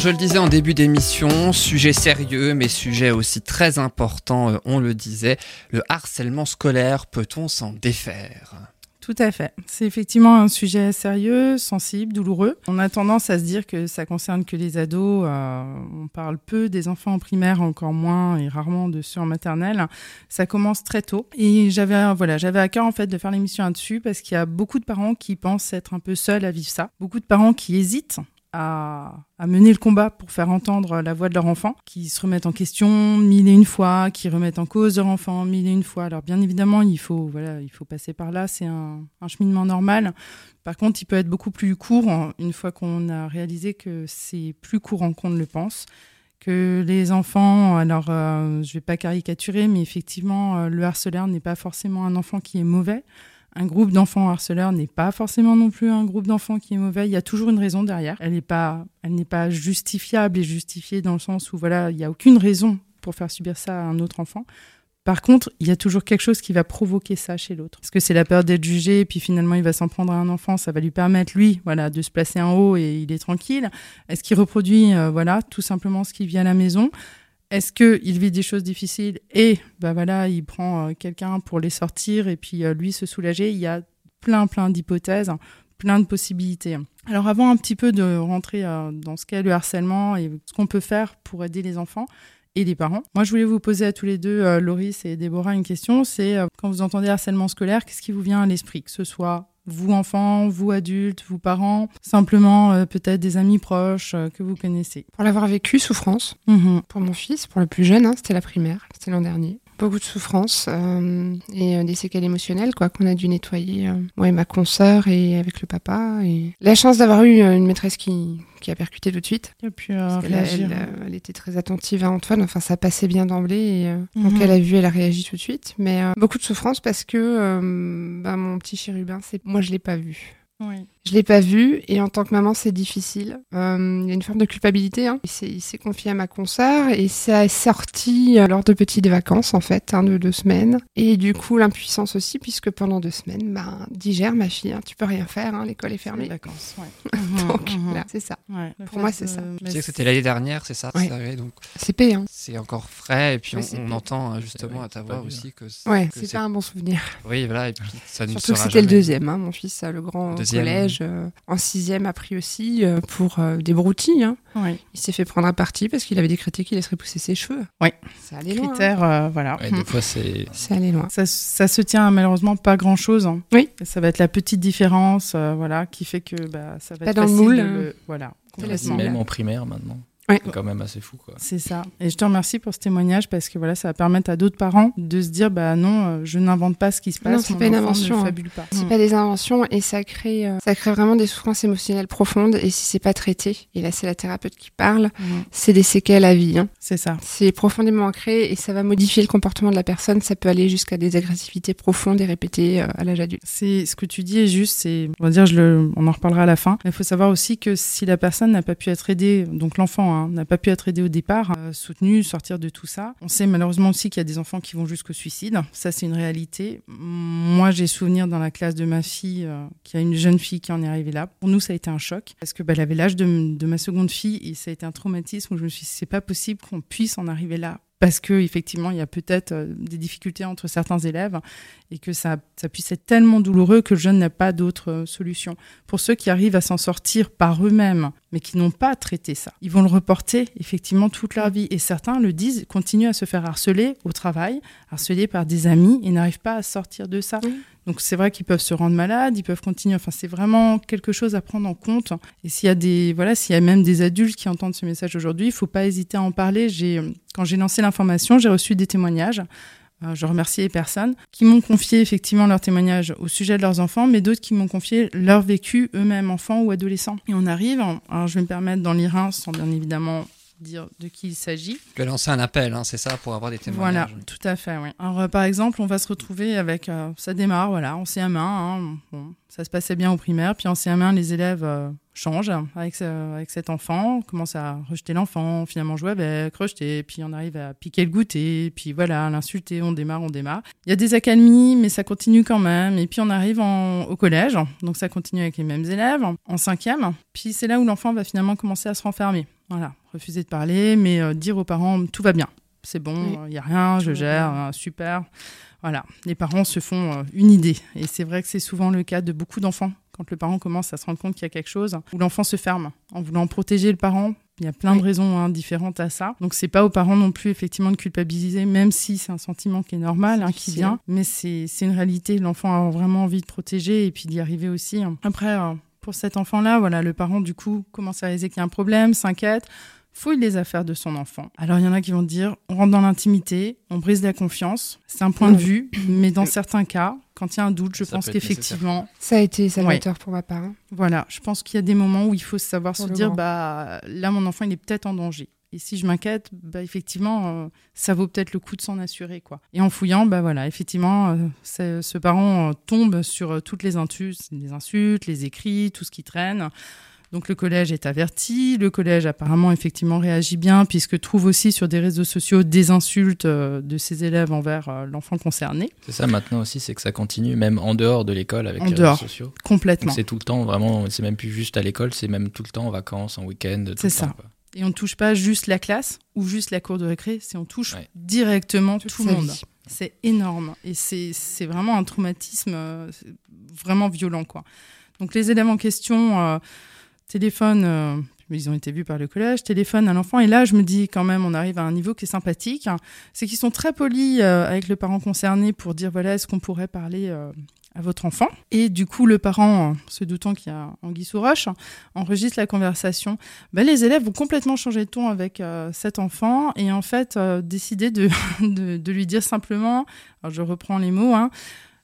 Je le disais en début d'émission, sujet sérieux mais sujet aussi très important, euh, on le disait, le harcèlement scolaire, peut-on s'en défaire? Tout à fait. C'est effectivement un sujet sérieux, sensible, douloureux. On a tendance à se dire que ça concerne que les ados. Euh, on parle peu des enfants en primaire, encore moins et rarement de ceux en maternelle. Ça commence très tôt. Et j'avais voilà, j'avais à cœur en fait de faire l'émission là-dessus parce qu'il y a beaucoup de parents qui pensent être un peu seuls à vivre ça. Beaucoup de parents qui hésitent à, mener le combat pour faire entendre la voix de leur enfant, qui se remettent en question mille et une fois, qui remettent en cause leur enfant mille et une fois. Alors bien évidemment, il faut, voilà, il faut passer par là, c'est un, cheminement normal. Par contre, il peut être beaucoup plus court une fois qu'on a réalisé que c'est plus courant qu'on ne le pense que les enfants, alors euh, je vais pas caricaturer, mais effectivement, euh, le harceleur n'est pas forcément un enfant qui est mauvais un groupe d'enfants harceleurs n'est pas forcément non plus un groupe d'enfants qui est mauvais. Il y a toujours une raison derrière. Elle n'est pas, elle n'est pas justifiable et justifiée dans le sens où voilà, il n'y a aucune raison pour faire subir ça à un autre enfant. Par contre, il y a toujours quelque chose qui va provoquer ça chez l'autre. Parce que c'est la peur d'être jugé, puis finalement il va s'en prendre à un enfant, ça va lui permettre lui, voilà, de se placer en haut et il est tranquille. Est-ce qu'il reproduit, euh, voilà, tout simplement ce qui vit à la maison? Est-ce qu'il vit des choses difficiles et bah voilà, il prend euh, quelqu'un pour les sortir et puis euh, lui se soulager Il y a plein, plein d'hypothèses, plein de possibilités. Alors avant un petit peu de rentrer euh, dans ce qu'est le harcèlement et ce qu'on peut faire pour aider les enfants, et les parents. Moi, je voulais vous poser à tous les deux, Loris et Déborah, une question. C'est quand vous entendez harcèlement scolaire, qu'est-ce qui vous vient à l'esprit? Que ce soit vous enfants, vous adultes, vous parents, simplement euh, peut-être des amis proches euh, que vous connaissez. Pour l'avoir vécu, souffrance. Mhm. Pour mon fils, pour le plus jeune, hein, c'était la primaire, c'était l'an dernier beaucoup de souffrance euh, et euh, des séquelles émotionnelles quoi qu'on a dû nettoyer euh, moi et ma consoeur et avec le papa et la chance d'avoir eu une maîtresse qui, qui a percuté tout de suite. Et puis elle, elle, était très attentive à Antoine. Enfin ça passait bien d'emblée. Et donc mhm. elle a vu elle a réagi tout de suite. Mais beaucoup de souffrance parce que bah, mon petit chérubin c'est moi je l'ai pas vu. Oui. Je l'ai pas vu et en tant que maman c'est difficile. Euh, il y a une forme de culpabilité. Hein. Il s'est confié à ma consoeur et ça est sorti euh, lors de petites vacances en fait, hein, de deux semaines. Et du coup l'impuissance aussi puisque pendant deux semaines, ben digère ma fille, hein, tu peux rien faire, hein, l'école est fermée. Les vacances, ouais. donc mhm. c'est ça. Pour moi c'est ça. Tu sais que c'était l'année dernière, c'est ça. donc c'est payant. C'est encore frais et puis on, entend justement à ta voix aussi que. Ouais, c'est pas un bon souvenir. Oui voilà et puis ça ne Surtout que c'était le deuxième, mon fils, le grand collège euh, en sixième a pris aussi euh, pour euh, des broutilles. Hein. Il s'est fait prendre à partie parce qu'il avait décrété qu'il laisserait pousser ses cheveux. Oui. Ça allait loin. Critère, voilà. des fois, c'est. Ça allait loin. Ça, se tient malheureusement pas grand chose. Hein. Oui. Ça va être la petite différence, voilà, qui fait que bah, ça va pas être dans facile. le moule. Voilà. Même en primaire maintenant. Ouais. C'est quand même assez fou. quoi. C'est ça. Et je te remercie pour ce témoignage parce que voilà, ça va permettre à d'autres parents de se dire bah non, euh, je n'invente pas ce qui se passe. Non, c'est pas une invention. Hein. pas. C'est pas des inventions et ça crée, euh, ça crée vraiment des souffrances émotionnelles profondes. Et si c'est pas traité, et là c'est la thérapeute qui parle, c'est des séquelles à vie. Hein. C'est ça. C'est profondément ancré et ça va modifier le comportement de la personne. Ça peut aller jusqu'à des agressivités profondes et répétées euh, à l'âge adulte. C'est ce que tu dis est juste. C'est, on va dire, je le, on en reparlera à la fin. Il faut savoir aussi que si la personne n'a pas pu être aidée, donc l'enfant hein, n'a pas pu être aidé au départ, euh, soutenu, sortir de tout ça. On sait malheureusement aussi qu'il y a des enfants qui vont jusqu'au suicide. Ça, c'est une réalité. Moi, j'ai souvenir dans la classe de ma fille, euh, qu'il y a une jeune fille qui en est arrivée là. Pour nous, ça a été un choc parce que bah, elle avait l'âge de, de, ma seconde fille et ça a été un traumatisme où je me suis dit, c'est pas possible qu'on puisse en arriver là parce que effectivement il y a peut-être euh, des difficultés entre certains élèves et que ça, puisse être tellement douloureux que le jeune n'a pas d'autre euh, solution. Pour ceux qui arrivent à s'en sortir par eux-mêmes, mais qui n'ont pas traité ça, ils vont le reporter effectivement toute leur vie. Et certains le disent, continuent à se faire harceler au travail, harceler par des amis et n'arrivent pas à sortir de ça. Donc c'est vrai qu'ils peuvent se rendre malades, ils peuvent continuer. Enfin, c'est vraiment quelque chose à prendre en compte. Et s'il y a des, voilà, s'il y a même des adultes qui entendent ce message aujourd'hui, il faut pas hésiter à en parler. J'ai, quand j'ai lancé l'information, j'ai reçu des témoignages. Euh, je remercie les personnes qui m'ont confié effectivement leurs témoignages au sujet de leurs enfants, mais d'autres qui m'ont confié leur vécu eux-mêmes, enfants ou adolescents. Et on arrive, alors je vais me permettre d'en lire un sans bien évidemment dire de qui il s'agit. Tu as lancé un appel, hein, c'est ça, pour avoir des témoignages. Voilà, tout à fait, oui. Alors, par exemple, on va se retrouver avec, euh, ça démarre, voilà, en CM1, hein, bon, ça se passait bien au primaire, puis en CM1, les élèves euh, changent avec, avec cet enfant, commencent à rejeter l'enfant, finalement jouer avec, rejeter, puis on arrive à piquer le goûter, puis voilà, l'insulter, on démarre, on démarre. Il y a des accalmies, mais ça continue quand même, et puis on arrive en, au collège, donc ça continue avec les mêmes élèves, en cinquième, puis c'est là où l'enfant va finalement commencer à se renfermer Voilà, refuser de parler, mais euh, dire aux parents tout va bien, c'est bon, il n'y a rien, je gère, euh, super. Voilà, les parents se font euh, une idée. Et c'est vrai que c'est souvent le cas de beaucoup d'enfants, quand le parent commence à se rendre compte qu'il y a quelque chose, où l'enfant se ferme en voulant protéger le parent. Il y a plein de raisons hein, différentes à ça. Donc c'est pas aux parents non plus effectivement de culpabiliser, même si c'est un sentiment qui est normal, hein, qui vient. Mais c'est une réalité. L'enfant a vraiment envie de protéger et puis d'y arriver aussi. Hein. Après, pour cet enfant-là, voilà, le parent du coup commence à réaliser qu'il y a un problème, s'inquiète fouille les affaires de son enfant. Alors il y en a qui vont dire on rentre dans l'intimité, on brise la confiance. C'est un point de vue, mais dans certains cas, quand il y a un doute, je pense qu'effectivement. Ça a été salvateur pour ma part. Hein. Voilà, je pense qu'il y a des moments où il faut savoir se dire bah là, mon enfant, il est peut-être en danger. Et si je m'inquiète, bah, effectivement, euh, ça vaut peut-être le coup de s'en assurer. quoi. Et en fouillant, bah, voilà, effectivement, euh, ce parent euh, tombe sur toutes les les insultes, les écrits, tout ce qui traîne. Donc le collège est averti, le collège apparemment effectivement réagit bien puisque trouve aussi sur des réseaux sociaux des insultes euh, de ses élèves envers euh, l'enfant concerné. C'est ça maintenant aussi, c'est que ça continue même en dehors de l'école avec les réseaux sociaux. Complètement. C'est tout le temps vraiment, c'est même plus juste à l'école, c'est même tout le temps en vacances, en week-end. C'est ça. Et on ne touche pas juste la classe ou juste la cour de récré, c'est on touche directement tout le monde. C'est énorme et c'est vraiment un traumatisme euh, vraiment violent quoi. Donc les élèves en question téléphone, euh, ils ont été vus par le collège, téléphone à l'enfant. Et là, je me dis quand même, on arrive à un niveau qui est sympathique. C'est qu'ils sont très polis euh, avec le parent concerné pour dire voilà, est-ce qu'on pourrait parler euh, à votre enfant Et du coup, le parent, se doutant qu'il y a Anguille sous roche, enregistre la conversation. Ben, les élèves vont complètement changer de ton avec cet enfant et en fait décider de, de, de, lui dire simplement, alors je reprends les mots, hein,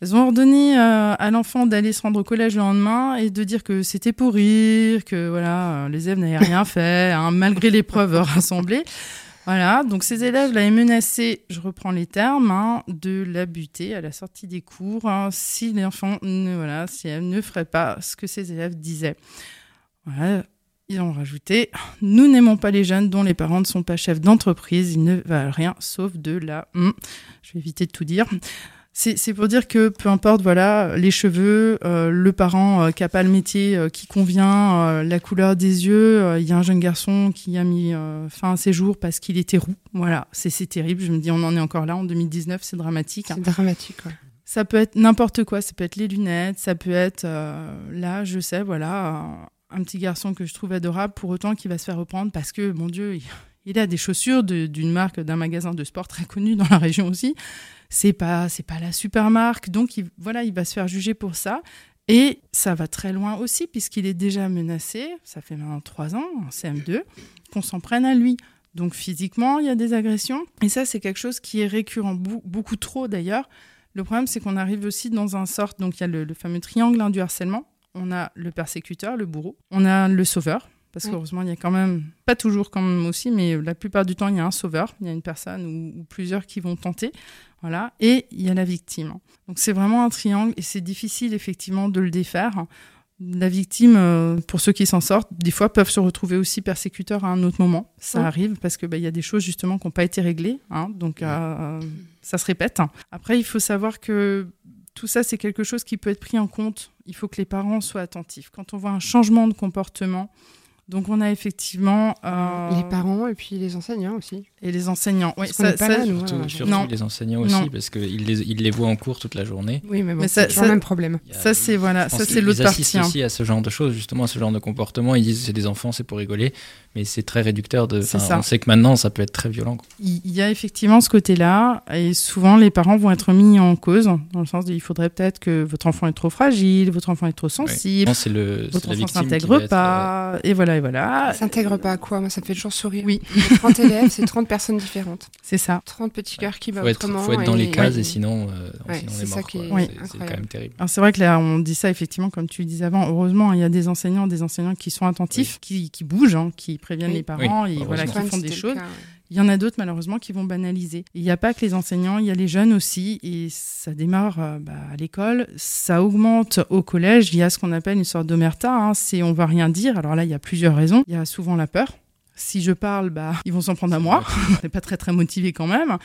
elles ont ordonné euh, à l'enfant d'aller se rendre au collège le lendemain et de dire que c'était pour rire, que voilà, euh, les élèves n'avaient rien fait, hein, malgré les preuves rassemblées. Voilà, donc ces élèves l'avaient menacé, je reprends les termes, hein, de la buter à la sortie des cours hein, si l'enfant ne, voilà, si elle ne ferait pas ce que ces élèves disaient. Voilà, ils ont rajouté Nous n'aimons pas les jeunes dont les parents ne sont pas chefs d'entreprise, ils ne valent rien sauf de la. Je vais éviter de tout dire. C'est pour dire que peu importe, voilà, les cheveux, euh, le parent euh, qui n'a pas le métier euh, qui convient, la couleur des yeux. Il y a un jeune garçon qui a mis fin à ses jours parce qu'il était roux. Voilà, c'est terrible. Je me dis, on en est encore là en 2019, c'est dramatique. C'est dramatique, ouais. Ça peut être n'importe quoi. Ça peut être les lunettes, ça peut être là, je sais, voilà, un petit garçon que je trouve adorable pour autant qu'il va se faire reprendre parce que, mon Dieu, il, il a des chaussures d'une marque, d'un magasin de sport très connu dans la région aussi. C'est pas c'est pas la super marque donc il, voilà il va se faire juger pour ça. Et ça va très loin aussi puisqu'il est déjà menacé ça fait maintenant trois ans en CM2 qu'on s'en prenne à lui. Donc physiquement il y a des agressions. Et ça c'est quelque chose qui est récurrent beaucoup trop d'ailleurs. Le problème c'est qu'on arrive aussi dans un sort donc il y a le, fameux triangle du harcèlement. On a le persécuteur le bourreau. On a le sauveur parce qu'heureusement, il y a quand même, pas toujours quand même aussi, mais la plupart du temps, il y a un sauveur, il y a une personne ou, plusieurs qui vont tenter. Voilà. Et il y a la victime. Donc c'est vraiment un triangle et c'est difficile effectivement de le défaire. La victime, euh, pour ceux qui s'en sortent, des fois peuvent se retrouver aussi persécuteurs à un autre moment. Ça arrive parce que bah, il y a des choses justement qui n'ont pas été réglées, hein, donc euh, ça se répète. Après, il faut savoir que tout ça, c'est quelque chose qui peut être pris en compte. Il faut que les parents soient attentifs. Quand on voit un changement de comportement, donc on a effectivement euh, les parents et puis les enseignants aussi. Et les enseignants, oui. Ça, pas surtout, les enseignants aussi parce qu'ils les, ils les voient en cours toute la journée. Oui, mais, bon, c'est le même problème. Ça c'est voilà, ça c'est l'autre partie. Ils assistent aussi à ce genre de choses, justement à ce genre de comportement. Ils disent c'est des enfants, c'est pour rigoler mais c'est très réducteur. De, on sait que maintenant, ça peut être très violent. Il y a effectivement ce côté-là, et souvent les parents vont être mis en cause, dans le sens il faudrait peut-être que votre enfant est trop fragile, votre enfant est trop sensible, c'est le, votre enfant s'intègre pas, euh, et voilà, et voilà. S'intègre pas à quoi? Moi, ça me fait toujours sourire. Oui. 30 élèves, c'est 30 personnes différentes. C'est ça. 30 petits cœurs qui vont autrement. Il faut être dans les cases, et sinon, euh, sinon on est mort. C'est quand même terrible. C'est vrai que là, on dit ça effectivement, comme tu le disais avant, heureusement, il y a des enseignants, des enseignants qui sont attentifs, qui, qui bougent, hein, qui préviennent les parents et voilà, qui font des choses. Il y en a d'autres malheureusement qui vont banaliser. Il n'y a pas que les enseignants, il y a les jeunes aussi, et ça démarre euh, bah, à l'école, ça augmente au collège. Il y a ce qu'on appelle une sorte d'omerta, hein, c'est on va rien dire. Alors là, il y a plusieurs raisons. Il y a souvent la peur, Si je parle, bah, ils vont s'en prendre à moi. On n'est pas très très motivé quand même.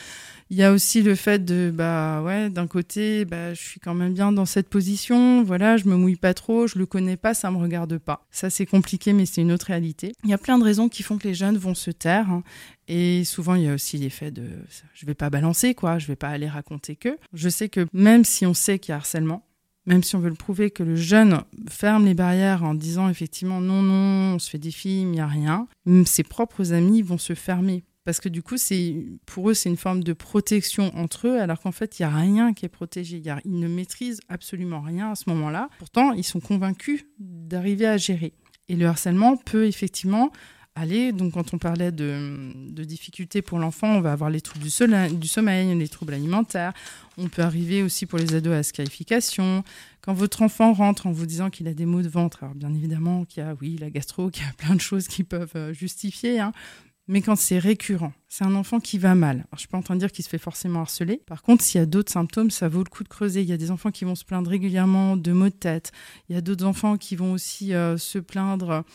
Il y a aussi le fait de, bah ouais, d'un côté, bah, je suis quand même bien dans cette position. Voilà, je me mouille pas trop, je le connais pas, ça me regarde pas. Ça c'est compliqué, mais c'est une autre réalité. Il y a plein de raisons qui font que les jeunes vont se taire. Hein. Et souvent, il y a aussi l'effet de je vais pas balancer, quoi, je vais pas aller raconter que. Je sais que même si on sait qu'il y a harcèlement, même si on veut le prouver, que le jeune ferme les barrières en disant effectivement non, non, on se fait des films, il n'y a rien, ses propres amis vont se fermer. Parce que du coup, c'est pour eux, c'est une forme de protection entre eux, alors qu'en fait, il n'y a rien qui est protégé. Y ils ne maîtrisent absolument rien à ce moment-là. Pourtant, ils sont convaincus d'arriver à gérer. Et le harcèlement peut effectivement aller. Donc, quand on parlait de, difficultés pour l'enfant, on va avoir les troubles du, du, sommeil, les troubles alimentaires. On peut arriver aussi pour les ados à la scarification. Quand votre enfant rentre en vous disant qu'il a des maux de ventre, alors bien évidemment qu'il y a, oui, la gastro, qu'il y a plein de choses qui peuvent euh, justifier, hein, mais quand c'est récurrent, c'est un enfant qui va mal. Alors, je suis pas en train de dire qu'il se fait forcément harceler. Par contre, s'il y a d'autres symptômes, ça vaut le coup de creuser. Il y a des enfants qui vont se plaindre régulièrement de maux de tête. Il y a d'autres enfants qui vont aussi euh, se plaindre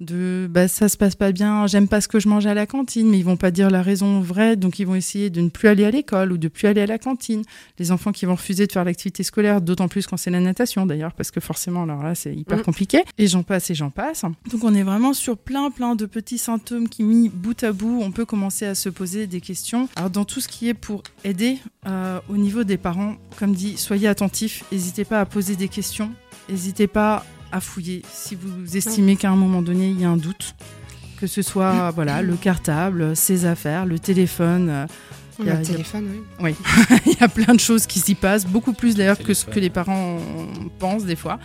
de bah, ça se passe pas bien, j'aime pas ce que je mange à la cantine, mais ils vont pas dire la raison vraie, donc ils vont essayer de ne plus aller à l'école ou de plus aller à la cantine. Les enfants qui vont refuser de faire l'activité scolaire, d'autant plus quand c'est la natation d'ailleurs, parce que forcément, alors là, c'est hyper mm. compliqué. Et j'en passe et j'en passe. Donc on est vraiment sur plein, plein de petits symptômes qui, mis bout à bout, on peut commencer à se poser des questions. Alors dans tout ce qui est pour aider euh, au niveau des parents, comme dit, soyez attentifs, n'hésitez pas à poser des questions, n'hésitez pas à fouiller si vous estimez qu'à un moment donné il y a un doute, que ce soit voilà le cartable, ses affaires, le téléphone. Il y a, le téléphone, oui. oui. il y a plein de choses qui s'y passent, beaucoup plus d'ailleurs que ce que les parents pensent des fois.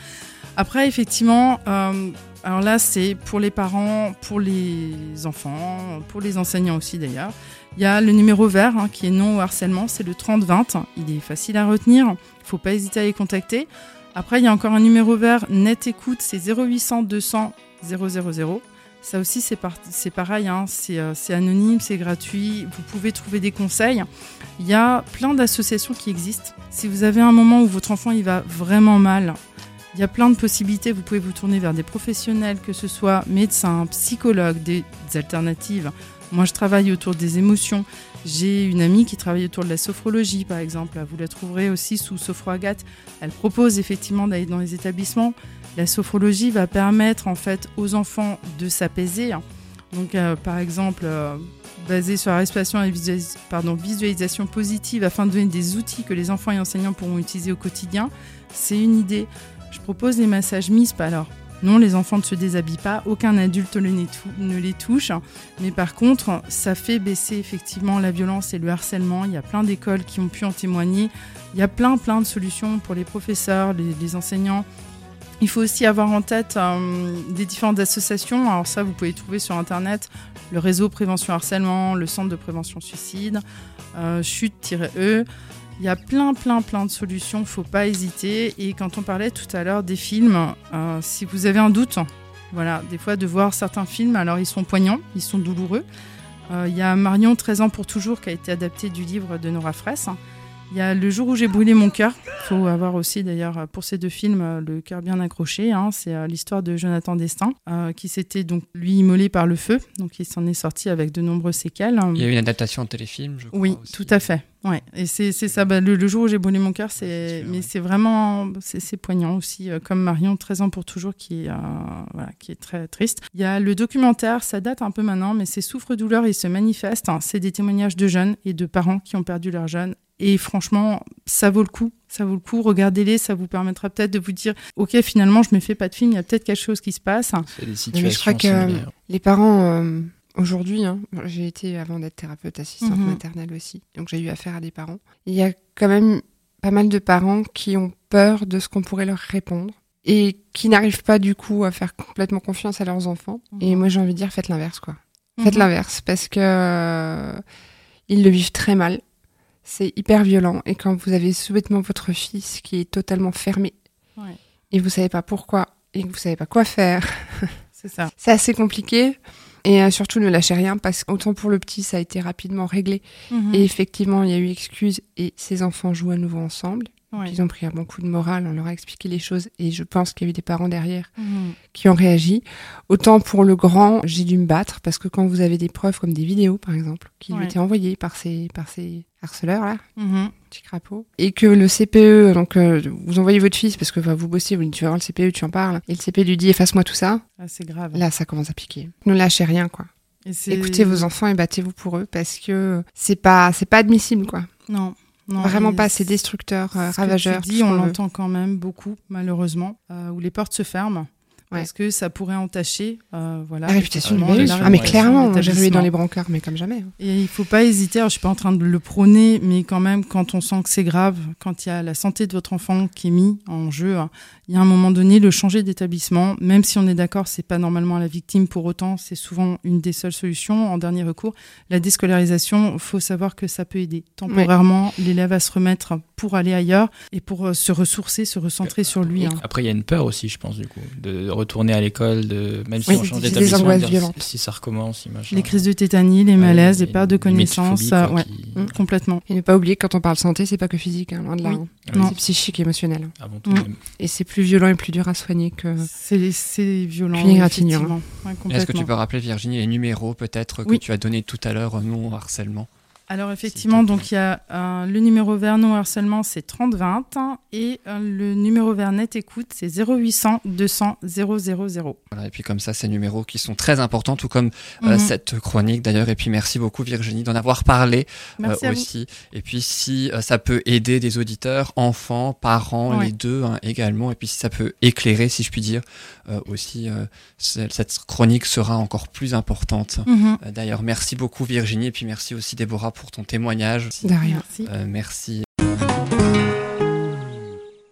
Après, effectivement, euh, alors là, c'est pour les parents, pour les enfants, pour les enseignants aussi d'ailleurs. Il y a le numéro vert hein, qui est non au harcèlement, c'est le 30-20. Il est facile à retenir, il ne faut pas hésiter à les contacter. Après, il y a encore un numéro vert net écoute, c'est 0800 200 000. Ça aussi, c'est pareil, hein, euh, c'est anonyme, c'est gratuit, vous pouvez trouver des conseils. Il y a plein d'associations qui existent. Si vous avez un moment où votre enfant il va vraiment mal, il y a plein de possibilités. Vous pouvez vous tourner vers des professionnels, que ce soit médecins, psychologues, des alternatives. Moi, je travaille autour des émotions. J'ai une amie qui travaille autour de la sophrologie, par exemple. Vous la trouverez aussi sous Sophro Agathe. Elle propose effectivement d'aller dans les établissements. La sophrologie va permettre en fait aux enfants de s'apaiser. Donc, euh, par exemple, euh, basé sur la respiration et pardon, visualisation positive afin de donner des outils que les enfants et enseignants pourront utiliser au quotidien. C'est une idée. Je propose les massages MISP. Alors, non, les enfants ne se déshabillent pas, aucun adulte ne les touche. Mais par contre, ça fait baisser effectivement la violence et le harcèlement. Il y a plein d'écoles qui ont pu en témoigner. Il y a plein, plein de solutions pour les professeurs, les, enseignants. Il faut aussi avoir en tête euh, des différentes associations. Alors ça, vous pouvez trouver sur Internet le réseau prévention harcèlement, le centre de prévention suicide, euh, chute-e. Il y a plein, plein, plein de solutions, faut pas hésiter. Et quand on parlait tout à l'heure des films, euh, si vous avez un doute, voilà, des fois de voir certains films, alors ils sont poignants, ils sont douloureux. Il y a Marion, 13 ans pour toujours, qui a été adapté du livre de Nora Fraisse. Il y a Le jour où j'ai brûlé mon cœur. Il faut avoir aussi d'ailleurs pour ces deux films le cœur bien accroché. Hein. C'est euh, l'histoire de Jonathan Destin qui s'était donc lui immolé par le feu. Donc il s'en est sorti avec de nombreuses séquelles. Il y a eu une adaptation en téléfilm, je crois. Oui, tout à fait. Ouais, et c'est ça. Bah, le, jour où j'ai brûlé mon cœur, c'est mais c'est vraiment c'est poignant aussi, euh, comme Marion, 13 ans pour toujours, qui est euh, voilà, qui est très triste. Il y a le documentaire, ça date un peu maintenant, mais c'est souffre-douleur, il se manifeste. Hein. c'est des témoignages de jeunes et de parents qui ont perdu leurs jeunes. Et franchement, ça vaut le coup. Ça vaut le coup. Regardez-les, ça vous permettra peut-être de vous dire, ok, finalement, je me fais pas de film, il y a peut-être quelque chose qui se passe. C'est des situations. Mais je crois que les parents. Euh, Aujourd'hui, hein, j'ai été avant d'être thérapeute assistante mhm. maternelle aussi, donc j'ai eu affaire à des parents. Il y a quand même pas mal de parents qui ont peur de ce qu'on pourrait leur répondre et qui n'arrivent pas du coup à faire complètement confiance à leurs enfants. Et mhm. moi j'ai envie de dire faites l'inverse quoi. Faites mhm. l'inverse parce que euh, ils le vivent très mal. C'est hyper violent et quand vous avez souhaitement votre fils qui est totalement fermé et vous savez pas pourquoi et que vous savez pas quoi faire, c'est ça. C'est assez compliqué. Et euh, surtout, ne lâchez rien parce qu'autant pour le petit, ça a été rapidement réglé. Mhm. Et effectivement, il y a eu excuse et ses enfants jouent à nouveau ensemble. Ils ont pris un bon coup de morale, on leur a expliqué les choses et je pense qu'il y a eu des parents derrière mhm. qui ont réagi. Autant pour le grand, j'ai dû me battre parce que quand vous avez des preuves comme des vidéos par exemple qui lui étaient envoyées par ces par ces harceleurs là, mmh. petit crapaud, et que le CPE donc euh, vous envoyez votre fils parce que vous bossez, vous dites tu vas voir le CPE, tu en parles et le CPE lui dit efface-moi tout ça. Ah, c'est grave. Là ça commence à piquer. Ne lâchez rien quoi. Écoutez vos enfants et battez-vous pour eux parce que c'est pas c'est pas admissible quoi. Non. Vraiment pas, c'est destructeur, euh, ravageur. dis, on l'entend quand même beaucoup, malheureusement, euh, où les portes se ferment. Parce que ça pourrait entacher euh, voilà, la réputation du bébé. Ah, mais clairement, j'ai joué dans les brancards, mais comme jamais. Hein. Et il faut pas hésiter, alors, je suis pas en train de le prôner, mais quand même, quand on sent que c'est grave, quand il y a la santé de votre enfant qui est mise en jeu, hein, il y a un moment donné, le changer d'établissement, même si on est d'accord, c'est pas normalement à la victime, pour autant, c'est souvent une des seules solutions en dernier recours. La déscolarisation, faut savoir que ça peut aider. Temporairement, l'élève à se remettre pour aller ailleurs et pour euh, se ressourcer, se recentrer sur lui. Hein. Après, il y a une peur aussi, je pense, du coup, de retourner à l'école, de même si on change d'établissement, si ça recommence, Les crises de tétanie, les malaises, les pertes de connaissances, ouais, mmh, complètement. Et ne pas oublier que quand on parle santé, c'est pas que physique, hein, loin de là. Hein. C'est psychique et émotionnel. Avant tout, mmh. Et c'est plus violent et plus dur à soigner que. C'est violent. effectivement. Est-ce que tu peux rappeler, Virginie, les numéros peut-être que tu as donné tout à l'heure, non harcèlement alors effectivement, donc il y a euh, le numéro vers non harcèlement, c'est 3020 et euh, le numéro vers net écoute, c'est 0800 200 000. Voilà, et puis comme ça, ces numéros qui sont très importants, tout comme euh, mhm. cette chronique d'ailleurs. Et puis merci beaucoup Virginie d'en avoir parlé aussi. Et puis si ça peut aider des auditeurs, enfants, parents, les deux hein, également. Et puis si ça peut éclairer, si je puis dire, aussi, cette chronique sera encore plus importante. Mhm. d'ailleurs, merci beaucoup Virginie et puis merci aussi Déborah pour ton témoignage. De rien. Euh, merci.